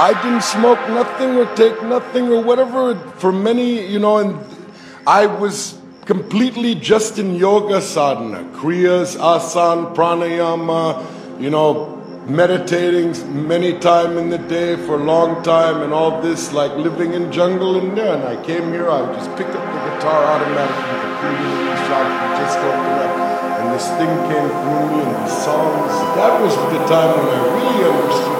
I didn't smoke nothing or take nothing or whatever for many, you know, and I was completely just in yoga sadhana, kriyas, asana, pranayama, you know, meditating many time in the day for a long time and all this, like living in jungle and there. And I came here, I just pick up the guitar automatically, the just open up. And this thing came through me and these songs. That was the time when I really understood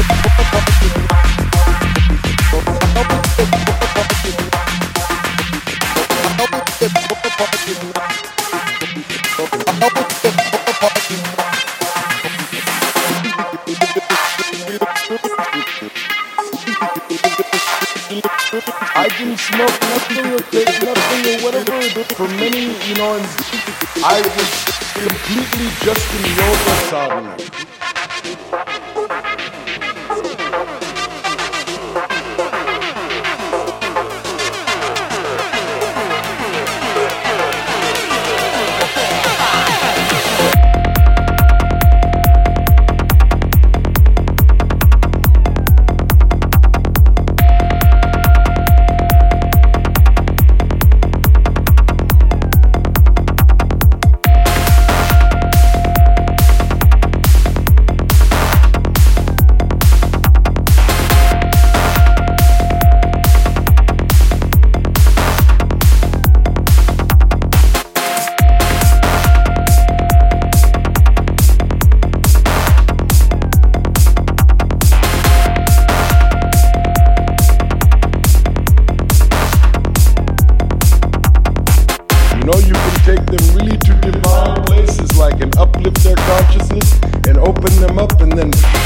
I didn't smoke nothing or nothing or whatever for many, you know, and I was completely just in yoga sadhana. Open them up, and then